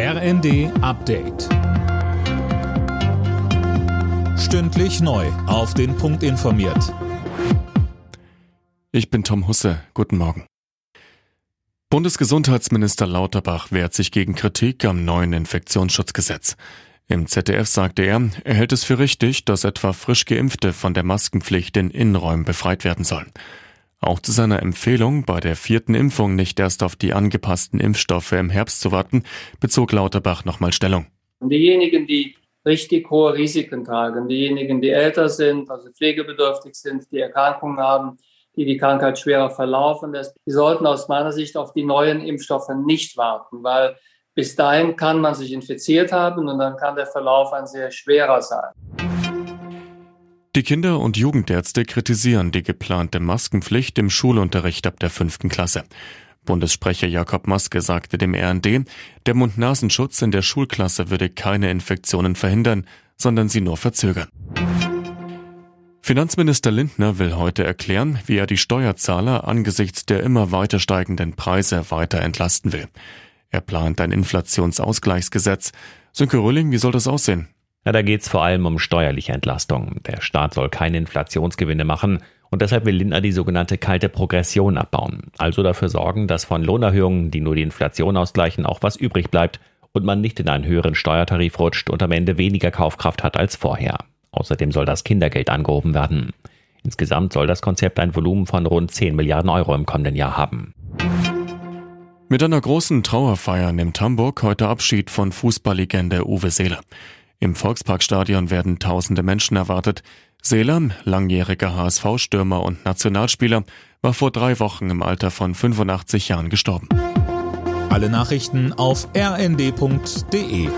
RND Update. Stündlich neu. Auf den Punkt informiert. Ich bin Tom Husse. Guten Morgen. Bundesgesundheitsminister Lauterbach wehrt sich gegen Kritik am neuen Infektionsschutzgesetz. Im ZDF sagte er, er hält es für richtig, dass etwa frisch Geimpfte von der Maskenpflicht in Innenräumen befreit werden sollen. Auch zu seiner Empfehlung, bei der vierten Impfung nicht erst auf die angepassten Impfstoffe im Herbst zu warten, bezog Lauterbach nochmal Stellung. Diejenigen, die richtig hohe Risiken tragen, diejenigen, die älter sind, also pflegebedürftig sind, die Erkrankungen haben, die die Krankheit schwerer verlaufen lässt, die sollten aus meiner Sicht auf die neuen Impfstoffe nicht warten, weil bis dahin kann man sich infiziert haben und dann kann der Verlauf ein sehr schwerer sein. Die Kinder- und Jugendärzte kritisieren die geplante Maskenpflicht im Schulunterricht ab der fünften Klasse. Bundessprecher Jakob Maske sagte dem RND, der Mund-Nasenschutz in der Schulklasse würde keine Infektionen verhindern, sondern sie nur verzögern. Finanzminister Lindner will heute erklären, wie er die Steuerzahler angesichts der immer weiter steigenden Preise weiter entlasten will. Er plant ein Inflationsausgleichsgesetz. Sönke Rülling, wie soll das aussehen? Ja, da geht es vor allem um steuerliche Entlastung. Der Staat soll keine Inflationsgewinne machen und deshalb will Lindner die sogenannte kalte Progression abbauen. Also dafür sorgen, dass von Lohnerhöhungen, die nur die Inflation ausgleichen, auch was übrig bleibt und man nicht in einen höheren Steuertarif rutscht und am Ende weniger Kaufkraft hat als vorher. Außerdem soll das Kindergeld angehoben werden. Insgesamt soll das Konzept ein Volumen von rund 10 Milliarden Euro im kommenden Jahr haben. Mit einer großen Trauerfeier nimmt Hamburg heute Abschied von Fußballlegende Uwe Seeler. Im Volksparkstadion werden tausende Menschen erwartet. Seeler, langjähriger HSV-Stürmer und Nationalspieler, war vor drei Wochen im Alter von 85 Jahren gestorben. Alle Nachrichten auf rnd.de